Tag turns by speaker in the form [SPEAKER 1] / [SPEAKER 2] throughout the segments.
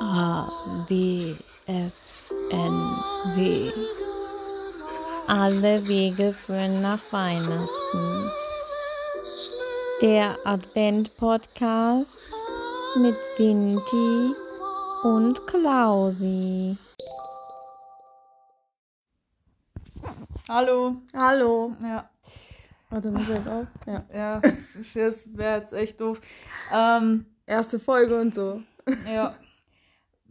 [SPEAKER 1] A, W, F, N, W. Alle Wege führen nach Weihnachten. Der Advent-Podcast mit Vinti und Klausi.
[SPEAKER 2] Hallo.
[SPEAKER 3] Hallo.
[SPEAKER 2] Ja,
[SPEAKER 3] Warte, nimm jetzt auf. Ja.
[SPEAKER 2] ja, das wäre jetzt echt doof. Ähm,
[SPEAKER 3] Erste Folge und so.
[SPEAKER 2] ja.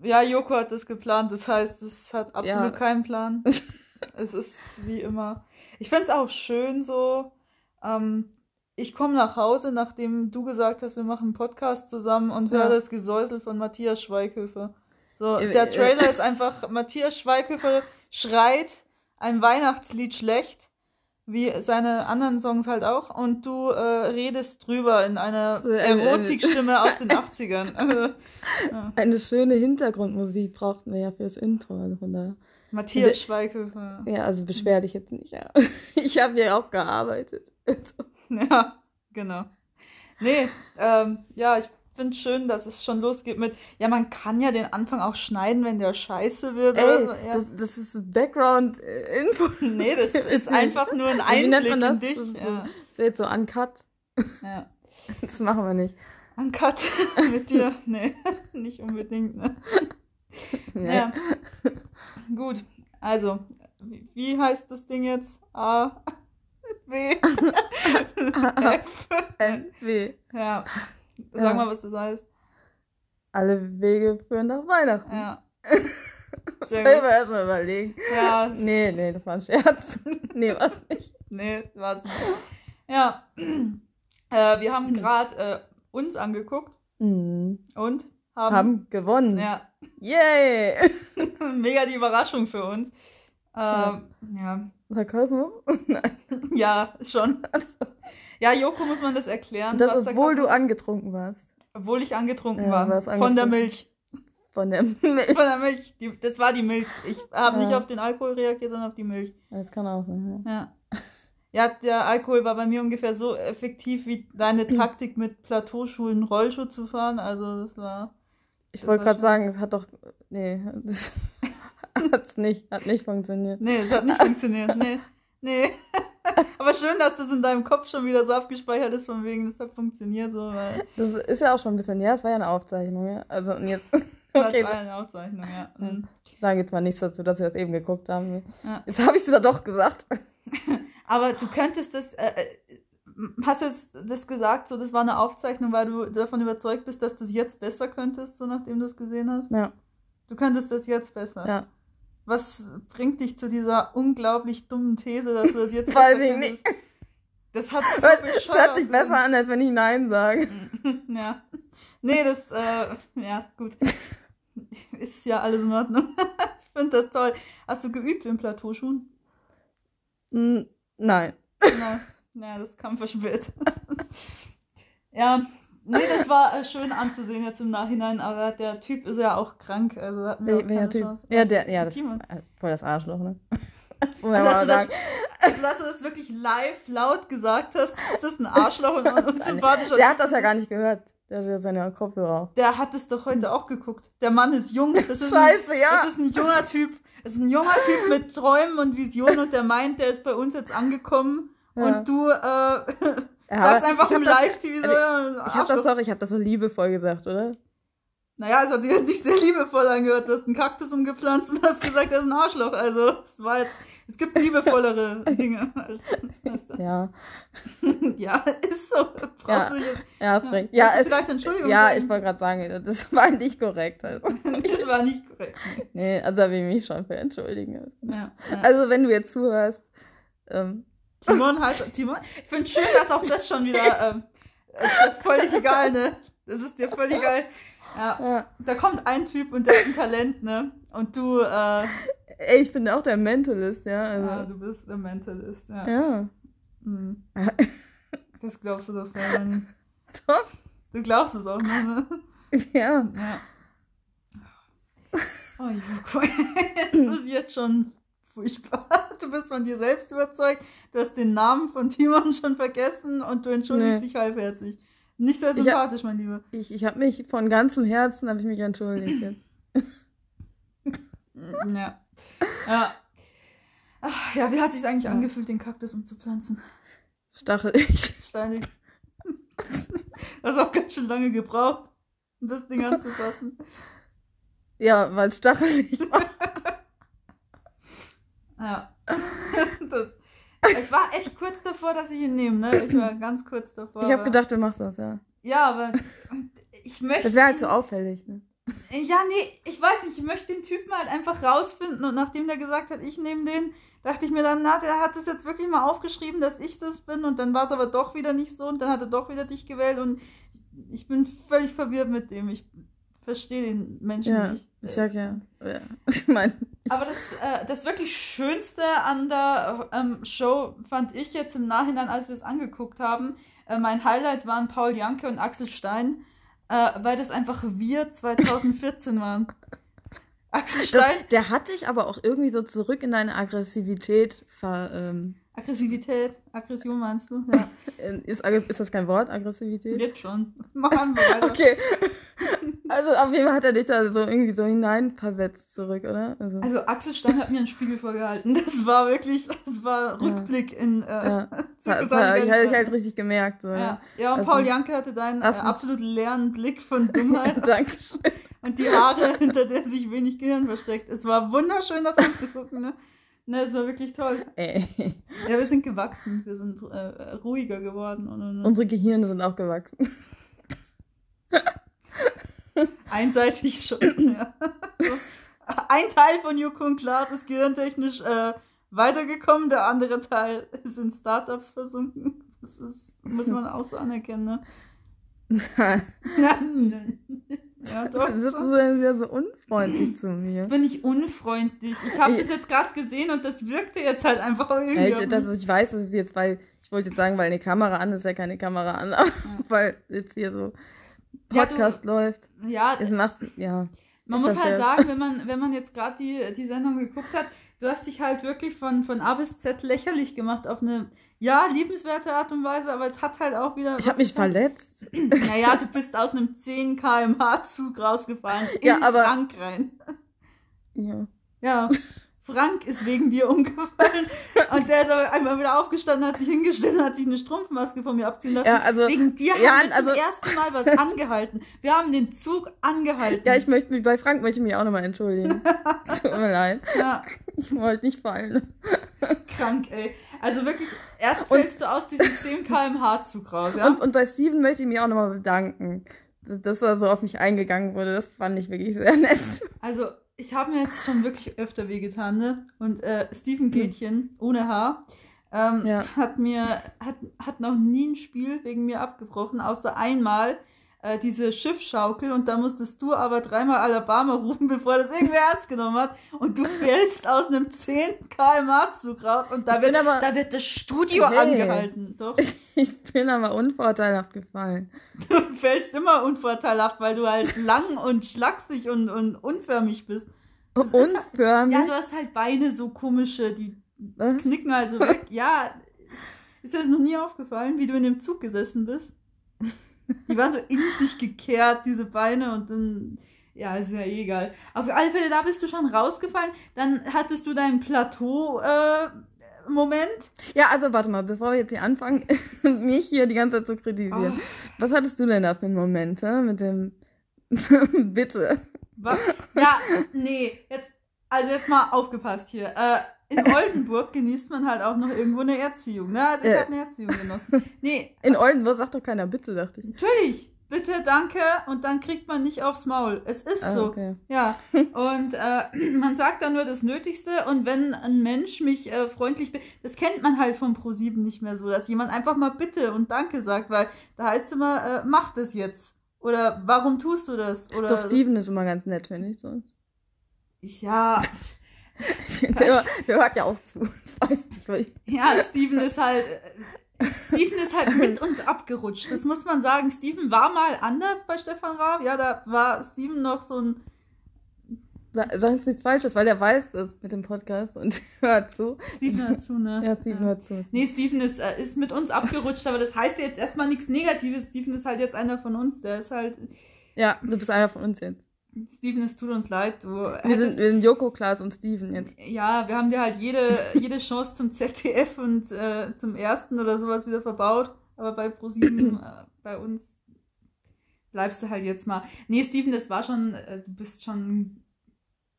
[SPEAKER 2] Ja, Joko hat das geplant, das heißt, es hat absolut
[SPEAKER 3] Ja.
[SPEAKER 2] keinen Plan. es ist wie immer. Ich find's auch schön so. Ähm, ich komme nach Hause, nachdem du gesagt hast, wir machen einen Podcast zusammen und höre
[SPEAKER 3] Ja.
[SPEAKER 2] das Gesäusel von Matthias Schweighöfer. So,
[SPEAKER 3] Äh,
[SPEAKER 2] der
[SPEAKER 3] äh,
[SPEAKER 2] Trailer ist einfach, Matthias Schweighöfer schreit ein Weihnachtslied schlecht, wie seine anderen Songs halt auch, und du äh, redest drüber in einer
[SPEAKER 3] So, äh,
[SPEAKER 2] Erotikstimme aus den 80ern. Also,
[SPEAKER 3] Eine schöne Hintergrundmusik brauchten wir ja fürs Intro. Also von daher.
[SPEAKER 2] Matthias
[SPEAKER 3] Der-
[SPEAKER 2] Schweighöfer.
[SPEAKER 3] Ja, also beschwer dich jetzt nicht. Ja. Ich habe ja auch gearbeitet.
[SPEAKER 2] Ja, genau. Nee, ähm, ja, ich finde schön, dass es schon losgeht mit, ja, man kann ja den Anfang auch schneiden, wenn der scheiße wird.
[SPEAKER 3] Ey,
[SPEAKER 2] so. ja.
[SPEAKER 3] das, das ist Background-Info.
[SPEAKER 2] nee, das ist einfach nur ein Einblick in
[SPEAKER 3] das?
[SPEAKER 2] dich.
[SPEAKER 3] Das ist,
[SPEAKER 2] Ja,
[SPEAKER 3] so, das wird so uncut.
[SPEAKER 2] ja.
[SPEAKER 3] Das machen wir nicht.
[SPEAKER 2] Uncut mit dir. Nee, nicht unbedingt, ne?
[SPEAKER 3] Nee.
[SPEAKER 2] Ja. Gut, also, wie, wie heißt das Ding jetzt? A, B, F.
[SPEAKER 3] N, W.
[SPEAKER 2] Ja, sag
[SPEAKER 3] Ja.
[SPEAKER 2] mal, was das heißt.
[SPEAKER 3] Alle Wege führen nach Weihnachten.
[SPEAKER 2] Ja.
[SPEAKER 3] Selber erstmal überlegen.
[SPEAKER 2] Ja,
[SPEAKER 3] Nee, nee, das war ein Scherz. nee, was nicht.
[SPEAKER 2] nee, war's nicht. Ja, äh, wir
[SPEAKER 3] Mhm.
[SPEAKER 2] haben gerade äh, uns angeguckt
[SPEAKER 3] Mhm.
[SPEAKER 2] und haben,
[SPEAKER 3] Haben gewonnen.
[SPEAKER 2] ja,
[SPEAKER 3] Yay!
[SPEAKER 2] mega die Überraschung für uns. Ähm, ja.
[SPEAKER 3] Sarkasmus? Nein.
[SPEAKER 2] ja, schon. Ja, Joko muss man das erklären.
[SPEAKER 3] Und das,
[SPEAKER 2] was
[SPEAKER 3] obwohl du angetrunken warst.
[SPEAKER 2] Obwohl ich angetrunken
[SPEAKER 3] Ja,
[SPEAKER 2] war.
[SPEAKER 3] warst
[SPEAKER 2] Von der
[SPEAKER 3] angetrunken.
[SPEAKER 2] Milch.
[SPEAKER 3] Von der Milch.
[SPEAKER 2] Von der Milch. Die, das war die Milch. Ich habe nicht
[SPEAKER 3] Ja.
[SPEAKER 2] auf den Alkohol reagiert, sondern auf die Milch.
[SPEAKER 3] Das kann auch sein.
[SPEAKER 2] Ja. Ja, der Alkohol war bei mir ungefähr so effektiv wie deine Taktik mit Plateauschulen Rollschuh zu fahren. Also das war.
[SPEAKER 3] Ich
[SPEAKER 2] Das
[SPEAKER 3] wollte gerade sagen, es hat doch. Nee, das hat's nicht. Hat nicht funktioniert.
[SPEAKER 2] Nee, es hat nicht funktioniert. Nee. Nee. Aber schön, dass das in deinem Kopf schon wieder so abgespeichert ist, von wegen, das hat funktioniert so, weil
[SPEAKER 3] Das ist ja auch schon ein bisschen. Ja, es war ja eine Aufzeichnung, ja. Also, und jetzt.
[SPEAKER 2] das
[SPEAKER 3] Okay,
[SPEAKER 2] war eine Aufzeichnung, ja. Mhm.
[SPEAKER 3] ich sage jetzt mal nichts dazu, dass wir das eben geguckt haben.
[SPEAKER 2] Ja.
[SPEAKER 3] Jetzt habe ich es da doch gesagt.
[SPEAKER 2] Aber du könntest das, äh, äh, hast du das gesagt, so das war eine Aufzeichnung, weil du davon überzeugt bist, dass du es jetzt besser könntest, so nachdem du es gesehen hast?
[SPEAKER 3] Ja,
[SPEAKER 2] Du könntest das jetzt besser.
[SPEAKER 3] ja.
[SPEAKER 2] Was bringt dich zu dieser unglaublich dummen These, dass du das jetzt
[SPEAKER 3] Weiß ich
[SPEAKER 2] könntest? Das hat so
[SPEAKER 3] Es hört sich besser an, als wenn ich Nein sage.
[SPEAKER 2] Ja. Nee, das, äh, ja, gut. Ist ja alles in Ordnung. ich finde das toll. Hast du geübt in Plateauschuhen?
[SPEAKER 3] Nein.
[SPEAKER 2] Nein. Ja, das kam verspätet. ja, nee, das war äh, schön anzusehen jetzt im Nachhinein, aber der Typ ist ja auch krank. Also hatten wir
[SPEAKER 3] welcher Typ?
[SPEAKER 2] Chance.
[SPEAKER 3] Ja, der, ja, das
[SPEAKER 2] Timon.
[SPEAKER 3] äh, voll das Arschloch, ne?
[SPEAKER 2] Also, dass, du das, also, dass du das wirklich live laut gesagt hast, ist das ein Arschloch und ein unsympathischer
[SPEAKER 3] Der hat das ja gar nicht gehört. Der hat ja seine Kopfhörer auf.
[SPEAKER 2] Der hat es doch heute auch geguckt. Der Mann ist jung. Das ist
[SPEAKER 3] Scheiße,
[SPEAKER 2] ein,
[SPEAKER 3] ja.
[SPEAKER 2] Das ist ein junger Typ. Das ist ein junger Typ mit Träumen und Visionen und der meint, der ist bei uns jetzt angekommen.
[SPEAKER 3] Ja.
[SPEAKER 2] Und du äh,
[SPEAKER 3] Aber
[SPEAKER 2] einfach
[SPEAKER 3] hab
[SPEAKER 2] im Live-TV so, ja,
[SPEAKER 3] Ich habe das doch, ich habe das so liebevoll gesagt, oder?
[SPEAKER 2] Naja, es hat sich nicht sehr liebevoll angehört. Du hast einen Kaktus umgepflanzt und hast gesagt, er ist ein Arschloch. Also, es war jetzt, es gibt liebevollere Dinge als, als das.
[SPEAKER 3] Ja.
[SPEAKER 2] Ja, ist so. Brauchst
[SPEAKER 3] Ja.
[SPEAKER 2] du jetzt,
[SPEAKER 3] Ja, hast
[SPEAKER 2] ja.
[SPEAKER 3] recht. Ja, es,
[SPEAKER 2] vielleicht Entschuldigung
[SPEAKER 3] ja
[SPEAKER 2] sagen?
[SPEAKER 3] ich wollte gerade sagen, das war nicht korrekt. Also.
[SPEAKER 2] Das war nicht korrekt.
[SPEAKER 3] Nee, also da will ich mich schon für entschuldigen.
[SPEAKER 2] Ja, ja.
[SPEAKER 3] Also wenn du jetzt zuhörst, ähm,
[SPEAKER 2] Timon heißt Timon. Ich finde schön, dass auch das schon wieder. Ähm, ist dir völlig egal, ne? Das ist dir völlig egal. Ja.
[SPEAKER 3] ja.
[SPEAKER 2] Da kommt ein Typ und der hat ein Talent, ne? Und du, äh,
[SPEAKER 3] Ey, ich bin auch der Mentalist, ja. Also,
[SPEAKER 2] ah, du bist der Mentalist, ja.
[SPEAKER 3] ja.
[SPEAKER 2] Mhm. Das glaubst du doch selber nicht.
[SPEAKER 3] Doch.
[SPEAKER 2] Du glaubst es auch nur, ne?
[SPEAKER 3] Ja.
[SPEAKER 2] Ja. Oh, Joko. Das ist jetzt schon furchtbar. Du bist von dir selbst überzeugt. Du hast den Namen von Timon schon vergessen und du entschuldigst
[SPEAKER 3] Nee.
[SPEAKER 2] dich halbherzig. Nicht sehr
[SPEAKER 3] Ich hab-
[SPEAKER 2] sympathisch, mein Lieber.
[SPEAKER 3] Ich, ich habe mich von ganzem Herzen, habe ich mich entschuldigt jetzt.
[SPEAKER 2] Ja. Ja. Ach, ja, wie hat sich eigentlich angefühlt, den Kaktus umzupflanzen?
[SPEAKER 3] Stachelig.
[SPEAKER 2] Steinig. Das hat auch ganz schön lange gebraucht, um das Ding anzufassen.
[SPEAKER 3] Ja, weil es stachelig war.
[SPEAKER 2] Ja. Das, ich war echt kurz davor, dass ich ihn nehme, ne? Ich war ganz kurz davor.
[SPEAKER 3] Ich habe gedacht, du machst das, ja.
[SPEAKER 2] Ja, aber ich möchte.
[SPEAKER 3] Das wäre halt so auffällig, ne?
[SPEAKER 2] Ja, nee, ich weiß nicht, ich möchte den Typen halt einfach rausfinden und nachdem der gesagt hat, ich nehme den, dachte ich mir dann, na, der hat das jetzt wirklich mal aufgeschrieben, dass ich das bin und dann war es aber doch wieder nicht so und dann hat er doch wieder dich gewählt und ich bin völlig verwirrt mit dem. Ich verstehe den Menschen
[SPEAKER 3] Ja,
[SPEAKER 2] nicht.
[SPEAKER 3] ich sag ja. ja. Ich meine,
[SPEAKER 2] Aber das, äh, das wirklich Schönste an der ähm, Show fand ich jetzt im Nachhinein, als wir es angeguckt haben. Äh, mein Highlight waren Paul Janke und Axel Stein, äh, weil das einfach wir 2014 waren. Axel
[SPEAKER 3] das,
[SPEAKER 2] Stein,
[SPEAKER 3] der hat dich aber auch irgendwie so zurück in deine Aggressivität ver. Ähm,
[SPEAKER 2] Aggressivität, Aggression meinst du? Ja,
[SPEAKER 3] ist, Aggress- ist das kein Wort, Aggressivität?
[SPEAKER 2] jetzt schon. Machen wir weiter.
[SPEAKER 3] Okay. Also auf jeden Fall hat er dich da so irgendwie so hineinversetzt zurück, oder? Also,
[SPEAKER 2] Also Axel Stein hat mir einen Spiegel vorgehalten. Das war wirklich, das war Rückblick in äh,
[SPEAKER 3] ja. Das, habe ich, ich halt richtig gemerkt. So,
[SPEAKER 2] Ja, ja und
[SPEAKER 3] Also-
[SPEAKER 2] Paul Janke hatte deinen äh, absolut leeren Blick von Dummheit
[SPEAKER 3] Dankeschön.
[SPEAKER 2] und die Haare, hinter der sich wenig Gehirn versteckt. Es war wunderschön, das anzugucken, ne? Ne, es war wirklich toll.
[SPEAKER 3] Ey.
[SPEAKER 2] Ja, wir sind gewachsen, wir sind äh, ruhiger geworden und, und, und
[SPEAKER 3] Unsere Gehirne sind auch gewachsen.
[SPEAKER 2] einseitig schon. Ja. So. Ein Teil von Joko und Klaas ist gehirntechnisch äh, weitergekommen, der andere Teil ist in Startups versunken. Das ist, muss man auch so anerkennen, ne? ja, doch.
[SPEAKER 3] Das ist so wieder so unfreundlich zu mir.
[SPEAKER 2] bin ich unfreundlich. Ich habe das jetzt gerade gesehen und das wirkte jetzt halt einfach irgendwie.
[SPEAKER 3] Ja, ich, das, ich weiß, das ist jetzt, weil, ich wollte jetzt sagen, weil eine Kamera an ist, ja keine Kamera an, aber weil jetzt hier so
[SPEAKER 2] Ja, du-
[SPEAKER 3] Podcast läuft.
[SPEAKER 2] ja,
[SPEAKER 3] Jetzt machst ja.
[SPEAKER 2] man muss halt sagen, wenn man, wenn man jetzt gerade die, die Sendung geguckt hat, du hast dich halt wirklich von, von A bis Z lächerlich gemacht auf eine, ja, liebenswerte Art und Weise, aber es hat halt auch wieder.
[SPEAKER 3] Ich habe mich verletzt.
[SPEAKER 2] Naja, du bist aus einem 10 km/h Zug rausgefallen. In
[SPEAKER 3] Ja, aber-
[SPEAKER 2] Frank rein.
[SPEAKER 3] Ja.
[SPEAKER 2] Ja. Frank ist wegen dir umgefallen. Und der ist aber einmal wieder aufgestanden, hat sich hingestellt und hat sich eine Strumpfmaske von mir abziehen lassen.
[SPEAKER 3] Ja, also-
[SPEAKER 2] wegen dir
[SPEAKER 3] ja,
[SPEAKER 2] haben wir
[SPEAKER 3] also-
[SPEAKER 2] zum ersten Mal was angehalten. Wir haben den Zug angehalten.
[SPEAKER 3] Ja, ich möchte mich, bei Frank möchte ich mich auch nochmal entschuldigen. Tut mir leid.
[SPEAKER 2] Ja,
[SPEAKER 3] Ich wollte nicht fallen.
[SPEAKER 2] krank, ey. Also wirklich, erst fällst du aus diesem 10 km/h Zug raus, ja?
[SPEAKER 3] Und, und bei Steven möchte ich mich auch nochmal bedanken, dass dass er so auf mich eingegangen wurde. Das fand ich wirklich sehr nett.
[SPEAKER 2] Also, ich habe mir jetzt schon wirklich öfter wehgetan, ne? Und äh, Steven Gätchen, ohne Haar, ähm,
[SPEAKER 3] Ja.
[SPEAKER 2] hat mir, hat, hat noch nie ein Spiel wegen mir abgebrochen, außer einmal äh, diese Schiffschaukel und da musstest du aber dreimal Alabama rufen, bevor das irgendwer ernst genommen hat. Und du fällst aus einem 10 km/h Zug raus und da
[SPEAKER 3] Ich
[SPEAKER 2] wird,
[SPEAKER 3] aber-
[SPEAKER 2] da wird das Studio
[SPEAKER 3] Hey.
[SPEAKER 2] angehalten. Doch,
[SPEAKER 3] Ich bin aber unvorteilhaft gefallen.
[SPEAKER 2] du fällst immer unvorteilhaft, weil du halt lang und schlaksig und, und unförmig bist. Das halt-
[SPEAKER 3] Unförmig.
[SPEAKER 2] Ja, du hast halt Beine so komische, die
[SPEAKER 3] Was?
[SPEAKER 2] knicken also weg. Ja, ist dir das noch nie aufgefallen, wie du in dem Zug gesessen bist? Die waren so in sich gekehrt, diese Beine, und dann, ja, ist ja eh egal. Auf alle Fälle, da bist du schon rausgefallen. Dann hattest du deinen Plateau-Moment.
[SPEAKER 3] Ja, also warte mal, bevor wir jetzt hier anfangen, mich hier die ganze Zeit zu kritisieren.
[SPEAKER 2] Oh.
[SPEAKER 3] Was hattest du denn da für einen Moment, hä? mit dem Bitte?
[SPEAKER 2] Was? Ja, nee, jetzt, also jetzt mal aufgepasst hier. Äh, in Oldenburg genießt man halt auch noch irgendwo eine Erziehung, ne? Also ich
[SPEAKER 3] Ja.
[SPEAKER 2] habe eine Erziehung genossen. Nee,
[SPEAKER 3] In Oldenburg sagt doch keiner Bitte, dachte ich.
[SPEAKER 2] Natürlich. Bitte, danke. Und dann kriegt man nicht aufs Maul. Es ist
[SPEAKER 3] Ah,
[SPEAKER 2] so.
[SPEAKER 3] okay.
[SPEAKER 2] Ja. Und äh, man sagt dann nur das Nötigste. Und wenn ein Mensch mich äh, freundlich das kennt man halt vom Pro7 nicht mehr so, dass jemand einfach mal Bitte und Danke sagt, weil da heißt es immer, äh, mach das jetzt. Oder warum tust du das? Oder
[SPEAKER 3] Doch Steven ist immer ganz nett, finde ich sonst.
[SPEAKER 2] ja,
[SPEAKER 3] Der, der hört ja auch zu.
[SPEAKER 2] Ja, Steven ist halt. Steven ist halt mit uns abgerutscht. Das muss man sagen. Steven war mal anders bei Stefan Raab. Ja, da war Steven noch so ein
[SPEAKER 3] Sa- Sag jetzt nichts Falsches, weil der weiß das mit dem Podcast und hört zu.
[SPEAKER 2] Steven dazu, ne?
[SPEAKER 3] Ja, Steven hört zu.
[SPEAKER 2] Nee, Steven ist, äh, ist mit uns abgerutscht, aber das heißt jetzt erstmal nichts Negatives. Steven ist halt jetzt einer von uns, der ist halt.
[SPEAKER 3] Ja, du bist einer von uns jetzt.
[SPEAKER 2] Steven, es tut uns leid. Du
[SPEAKER 3] Wir sind, wir sind Joko, Klaas und Steven jetzt.
[SPEAKER 2] ja, wir haben dir halt jede, jede Chance zum ZDF und äh, zum ersten oder sowas wieder verbaut. Aber bei ProSieben, äh, bei uns, bleibst du halt jetzt mal. Nee, Steven, das war schon, äh, du bist schon.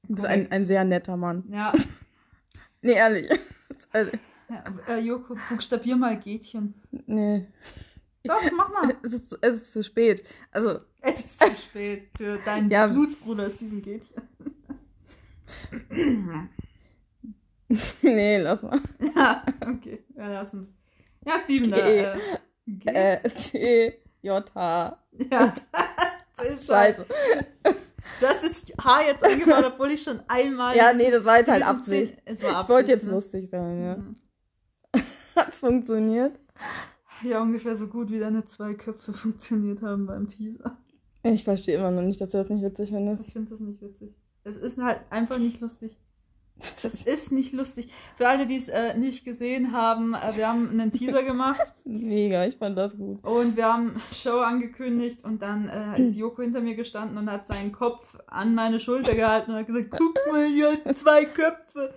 [SPEAKER 3] Du bist ein, ein sehr netter Mann.
[SPEAKER 2] Ja,
[SPEAKER 3] Nee, ehrlich. Also,
[SPEAKER 2] ja äh, Joko, buchstabier mal Gätchen.
[SPEAKER 3] nee.
[SPEAKER 2] Doch, mach mal.
[SPEAKER 3] Es ist, zu- es ist zu spät. Also,
[SPEAKER 2] Es ist zu spät für deinen
[SPEAKER 3] Ja.
[SPEAKER 2] Blutsbruder Steven Gätchen.
[SPEAKER 3] nee, lass mal.
[SPEAKER 2] ja, okay, wir lassen es. Ja, Steven, da.
[SPEAKER 3] G.
[SPEAKER 2] Äh, G.
[SPEAKER 3] Äh, T, J, H.
[SPEAKER 2] ja, das ist
[SPEAKER 3] Scheiße.
[SPEAKER 2] Du hast das Haar jetzt angebaut, obwohl ich schon einmal.
[SPEAKER 3] Ja, nee, das war jetzt halt Absicht.
[SPEAKER 2] Zehn- Es war Absicht.
[SPEAKER 3] Ich wollte jetzt
[SPEAKER 2] ne?
[SPEAKER 3] lustig sein, ja.
[SPEAKER 2] Mhm.
[SPEAKER 3] Hat's funktioniert?
[SPEAKER 2] Ja, ungefähr so gut wie deine zwei Köpfe funktioniert haben beim Teaser.
[SPEAKER 3] Ich verstehe immer noch nicht, dass du das nicht witzig findest.
[SPEAKER 2] Ich finde das nicht witzig. Es ist halt einfach nicht lustig. Das ist nicht lustig. Für alle, die es äh, nicht gesehen haben, äh, wir haben einen Teaser gemacht
[SPEAKER 3] Mega, ich fand das gut.
[SPEAKER 2] und wir haben Show angekündigt und dann äh, ist Joko hinter mir gestanden und hat seinen Kopf an meine Schulter gehalten und hat gesagt, guck mal, hier zwei Köpfe.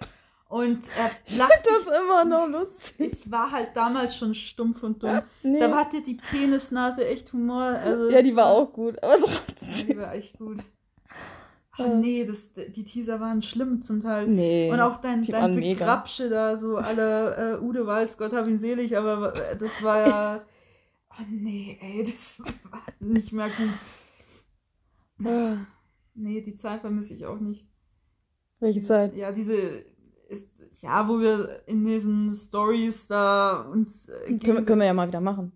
[SPEAKER 2] Und er lacht
[SPEAKER 3] Das
[SPEAKER 2] sich
[SPEAKER 3] immer noch lustig.
[SPEAKER 2] Es war halt damals schon stumpf und dumm.
[SPEAKER 3] Nee.
[SPEAKER 2] Da hatte die Penisnase echt Humor. Also
[SPEAKER 3] ja, die war auch gut, aber
[SPEAKER 2] Ja,
[SPEAKER 3] trotzdem.
[SPEAKER 2] die war echt gut. Ach
[SPEAKER 3] Ja.
[SPEAKER 2] nee, das, die Teaser waren schlimm zum Teil.
[SPEAKER 3] Nee.
[SPEAKER 2] Und auch dein, dein
[SPEAKER 3] waren mega.
[SPEAKER 2] Begrapsche da, so alle äh, Ude Walz, Gott hab ihn selig, aber das war ja. Oh nee, ey, das war nicht mehr gut. Nee, die Zeit vermisse ich auch nicht.
[SPEAKER 3] Welche Zeit?
[SPEAKER 2] Ja, diese. Ist, ja, wo wir in diesen Stories da uns. Äh,
[SPEAKER 3] Können, können wir ja mal wieder machen.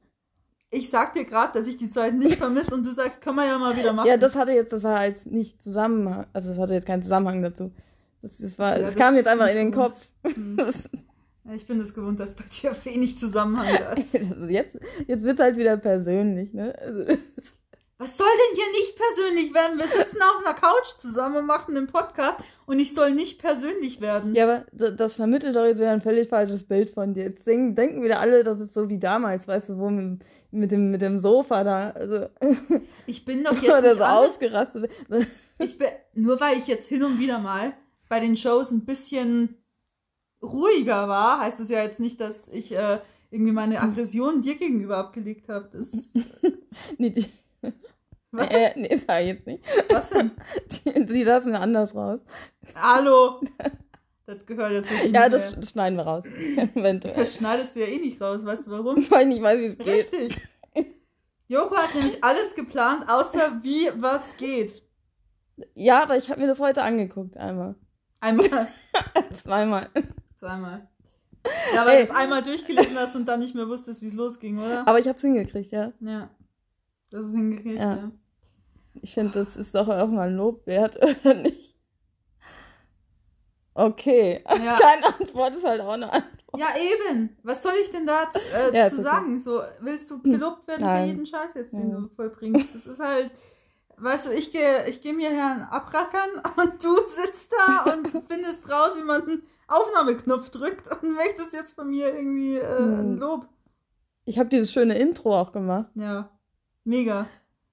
[SPEAKER 2] Ich sag dir gerade, dass ich die Zeit nicht vermisse und du sagst, können wir ja mal wieder machen.
[SPEAKER 3] Ja, das hatte jetzt, das war als nicht Zusammenhang, also das hatte jetzt keinen Zusammenhang dazu. Das, das, war,
[SPEAKER 2] Ja,
[SPEAKER 3] das
[SPEAKER 2] das
[SPEAKER 3] kam jetzt einfach in den
[SPEAKER 2] gut.
[SPEAKER 3] Kopf.
[SPEAKER 2] Hm. Ja, ich bin es gewohnt, dass bei dir wenig Zusammenhang da ist.
[SPEAKER 3] Also jetzt jetzt wird es halt wieder persönlich, ne? Also,
[SPEAKER 2] Was soll denn hier nicht persönlich werden? Wir sitzen auf einer Couch zusammen und machen einen Podcast und ich soll nicht persönlich werden.
[SPEAKER 3] ja, aber das vermittelt doch jetzt wieder ein völlig falsches Bild von dir. Jetzt denken, denken wieder alle, das ist so wie damals, weißt du, wo mit, mit, dem, mit dem Sofa da, also,
[SPEAKER 2] Ich bin doch jetzt nicht
[SPEAKER 3] so ausgerastet.
[SPEAKER 2] ich bin, Nur weil ich jetzt hin und wieder mal bei den Shows ein bisschen ruhiger war, heißt es ja jetzt nicht, dass ich äh, irgendwie meine Aggression dir gegenüber abgelegt habe. Das.
[SPEAKER 3] Nee,
[SPEAKER 2] Was?
[SPEAKER 3] äh, nee, sag ich jetzt nicht.
[SPEAKER 2] Was denn?
[SPEAKER 3] Die, die lassen wir anders raus.
[SPEAKER 2] Hallo! Das gehört jetzt wirklich
[SPEAKER 3] Ja,
[SPEAKER 2] nicht
[SPEAKER 3] das
[SPEAKER 2] mehr.
[SPEAKER 3] sch- schneiden wir raus. Eventuell.
[SPEAKER 2] Das schneidest du ja eh nicht raus, weißt du warum?
[SPEAKER 3] Weil ich nicht weiß, wie es geht.
[SPEAKER 2] Richtig. Joko hat nämlich alles geplant, außer wie was geht.
[SPEAKER 3] Ja, aber ich habe mir das heute angeguckt, einmal.
[SPEAKER 2] Einmal,
[SPEAKER 3] Zweimal.
[SPEAKER 2] zweimal. Ja, weil
[SPEAKER 3] Ey.
[SPEAKER 2] du es einmal durchgelesen hast und dann nicht mehr wusstest, wie es losging, oder?
[SPEAKER 3] Aber ich hab's hingekriegt, ja.
[SPEAKER 2] Ja. Das ist hingekriegt,
[SPEAKER 3] Ja.
[SPEAKER 2] ja.
[SPEAKER 3] Ich finde, das ist doch auch mal ein Lob wert, oder nicht? Okay.
[SPEAKER 2] Ja.
[SPEAKER 3] Keine Antwort ist halt auch eine Antwort.
[SPEAKER 2] Ja, eben. Was soll ich denn da äh,
[SPEAKER 3] Ja, okay.
[SPEAKER 2] sagen? So, willst du gelobt werden
[SPEAKER 3] Nein.
[SPEAKER 2] für jeden Scheiß jetzt, den
[SPEAKER 3] Ja.
[SPEAKER 2] du vollbringst? Das ist halt, weißt du, ich gehe ich geh mir hier einen abrackern und du sitzt da und findest raus, wie man einen Aufnahmeknopf drückt und möchtest jetzt von mir irgendwie äh, ein
[SPEAKER 3] Hm.
[SPEAKER 2] Lob.
[SPEAKER 3] Ich habe dieses schöne Intro auch gemacht.
[SPEAKER 2] Ja, mega.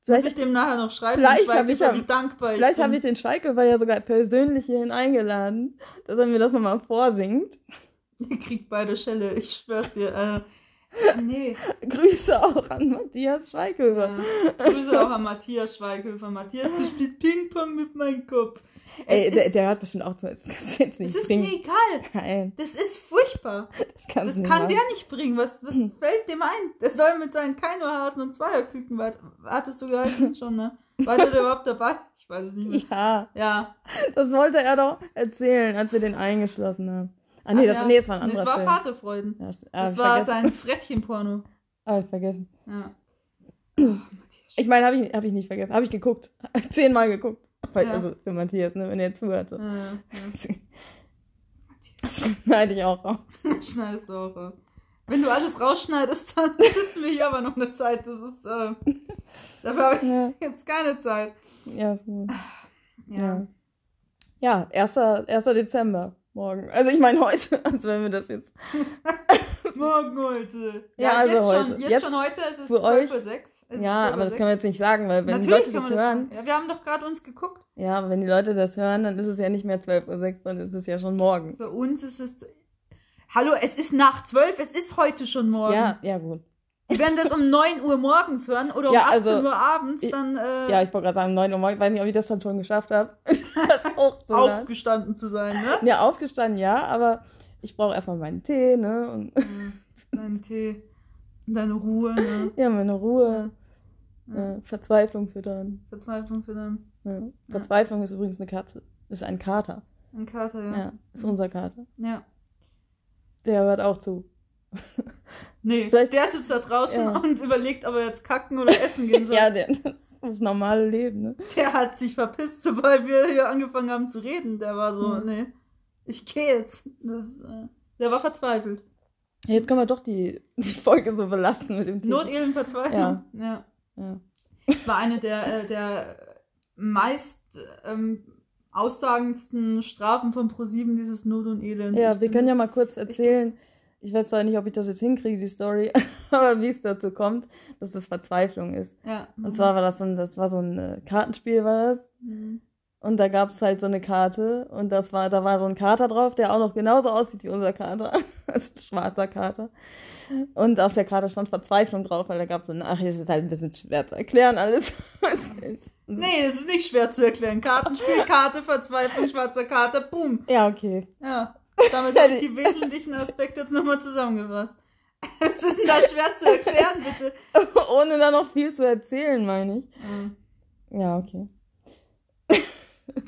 [SPEAKER 2] Muss ich
[SPEAKER 3] Vielleicht,
[SPEAKER 2] dem nachher noch schreiben?
[SPEAKER 3] vielleicht
[SPEAKER 2] und schreibe
[SPEAKER 3] hab ich
[SPEAKER 2] wie dankbar
[SPEAKER 3] vielleicht
[SPEAKER 2] ich
[SPEAKER 3] habe
[SPEAKER 2] bin.
[SPEAKER 3] ich den Schweike ja sogar persönlich hierhin eingeladen, dass er mir das nochmal vorsingt.
[SPEAKER 2] Ihr kriegt beide Schelle, ich schwör's dir. Äh, nee.
[SPEAKER 3] Grüße auch an Matthias Schweighöfer.
[SPEAKER 2] Ja. Grüße auch an Matthias Schweighöfer. Matthias, du spielst Ping-Pong mit meinem Kopf.
[SPEAKER 3] Ey, der, der hört bestimmt auch zu. Das kannst du jetzt nicht
[SPEAKER 2] Es ist
[SPEAKER 3] bringen.
[SPEAKER 2] mir egal.
[SPEAKER 3] Nein,
[SPEAKER 2] Das ist furchtbar.
[SPEAKER 3] das kannst
[SPEAKER 2] Das kann
[SPEAKER 3] machen.
[SPEAKER 2] der nicht bringen. Was, was fällt dem ein? Der soll mit seinen Keinohasen und Zweierküken. Hattest du geheißen schon, ne? War der überhaupt dabei? Ich weiß es nicht mehr.
[SPEAKER 3] Ja,
[SPEAKER 2] Ja.
[SPEAKER 3] das wollte er doch erzählen, als wir den eingeschlossen haben. Ah, nee,
[SPEAKER 2] Ah,
[SPEAKER 3] das,
[SPEAKER 2] ja.
[SPEAKER 3] nee, das war ein
[SPEAKER 2] Nee,
[SPEAKER 3] anderer
[SPEAKER 2] Das war
[SPEAKER 3] Film.
[SPEAKER 2] Vaterfreuden.
[SPEAKER 3] Ja, ah,
[SPEAKER 2] Das war
[SPEAKER 3] vergessen.
[SPEAKER 2] sein Frettchen-Porno.
[SPEAKER 3] Ah, ich vergessen.
[SPEAKER 2] Ja. Oh.
[SPEAKER 3] Ich meine, habe ich, hab ich nicht vergessen. Habe ich geguckt. Zehnmal geguckt.
[SPEAKER 2] Ja.
[SPEAKER 3] Also für Matthias, ne, wenn er zuhört. So.
[SPEAKER 2] Ja, ja.
[SPEAKER 3] Das schneide ich auch raus.
[SPEAKER 2] Schneidest du auch raus. Wenn du alles rausschneidest, dann ist mir hier aber noch eine Zeit. Das ist, äh, dafür habe ich
[SPEAKER 3] ja.
[SPEAKER 2] jetzt keine Zeit.
[SPEAKER 3] Ja, so. Ah,
[SPEAKER 2] ja.
[SPEAKER 3] Ja, 1. 1. Dezember. Morgen. Also ich meine heute. als wenn wir das jetzt.
[SPEAKER 2] Morgen heute.
[SPEAKER 3] Ja, ja also
[SPEAKER 2] jetzt
[SPEAKER 3] heute.
[SPEAKER 2] Schon, jetzt,
[SPEAKER 3] jetzt,
[SPEAKER 2] schon heute, es ist 12.06 Uhr. 6. Also
[SPEAKER 3] ja, aber das können wir jetzt nicht sagen, weil wenn
[SPEAKER 2] Natürlich
[SPEAKER 3] die
[SPEAKER 2] Leute
[SPEAKER 3] das,
[SPEAKER 2] das
[SPEAKER 3] hören.
[SPEAKER 2] Ja, wir haben doch gerade uns geguckt.
[SPEAKER 3] Ja, aber wenn die Leute das hören, dann ist es ja nicht mehr 12.06 Uhr, dann ist es ja schon morgen.
[SPEAKER 2] Bei uns ist es. Hallo, es ist nach 12, es ist heute schon morgen.
[SPEAKER 3] Ja, ja, gut.
[SPEAKER 2] Die werden das um 9 Uhr morgens hören oder um
[SPEAKER 3] ja,
[SPEAKER 2] 18
[SPEAKER 3] also,
[SPEAKER 2] Uhr abends, dann. Äh,
[SPEAKER 3] ja, ich wollte gerade sagen, um 9 Uhr morgens. Ich weiß nicht, ob ich das dann schon geschafft habe.
[SPEAKER 2] aufgestanden zu sein, ne?
[SPEAKER 3] Ja, aufgestanden, ja, aber ich brauche erstmal meinen Tee, ne? Und mhm,
[SPEAKER 2] Deinen Tee deine Ruhe, ne?
[SPEAKER 3] ja, meine Ruhe.
[SPEAKER 2] Ja.
[SPEAKER 3] Äh, Verzweiflung füttern.
[SPEAKER 2] Verzweiflung für dann.
[SPEAKER 3] Ja. Verzweiflung ist übrigens eine Katze. Ist ein Kater.
[SPEAKER 2] Ein Kater,
[SPEAKER 3] Ja,
[SPEAKER 2] ja.
[SPEAKER 3] ist unser Kater.
[SPEAKER 2] Ja.
[SPEAKER 3] Der hört auch zu.
[SPEAKER 2] Nee,
[SPEAKER 3] Vielleicht-
[SPEAKER 2] der sitzt da draußen
[SPEAKER 3] Ja.
[SPEAKER 2] und überlegt, ob er jetzt kacken oder essen gehen soll.
[SPEAKER 3] Ja, der, das normale Leben, ne?
[SPEAKER 2] Der hat sich verpisst, sobald wir hier angefangen haben zu reden. Der war so,
[SPEAKER 3] Mhm.
[SPEAKER 2] nee, ich gehe jetzt. Das, äh, der war verzweifelt.
[SPEAKER 3] Jetzt können wir doch die, die Folge so belasten mit dem Titel.
[SPEAKER 2] Notelend verzweifelt.
[SPEAKER 3] Ja.
[SPEAKER 2] ja.
[SPEAKER 3] Ja.
[SPEAKER 2] Das war eine der, äh, der meist ähm, aussagendsten Strafen von ProSieben, dieses Not und Elend.
[SPEAKER 3] ja,
[SPEAKER 2] Ich
[SPEAKER 3] wir können ja mal kurz erzählen. Ich weiß zwar nicht, ob ich das jetzt hinkriege, die Story, aber wie es dazu kommt, dass das Verzweiflung ist.
[SPEAKER 2] Ja.
[SPEAKER 3] Und zwar war das so ein, das war so ein äh, Kartenspiel, war das.
[SPEAKER 2] Mhm.
[SPEAKER 3] Und da gab es halt so eine Karte und das war, da war so ein Kater drauf, der auch noch genauso aussieht wie unser Kater. Also schwarzer Kater. Und auf der Karte stand Verzweiflung drauf, weil da gab es so eine, ach, es ist halt ein bisschen schwer zu erklären alles.
[SPEAKER 2] Nee, das ist nicht schwer zu erklären. Kartenspiel, Karte, Verzweiflung, schwarzer Kater, boom.
[SPEAKER 3] Ja, okay.
[SPEAKER 2] Ja. Damit habe ich die wesentlichen Aspekte jetzt nochmal zusammengefasst. Was ist denn da schwer zu erklären, bitte?
[SPEAKER 3] Ohne da noch viel zu erzählen, meine ich.
[SPEAKER 2] Ja.
[SPEAKER 3] Ja, okay.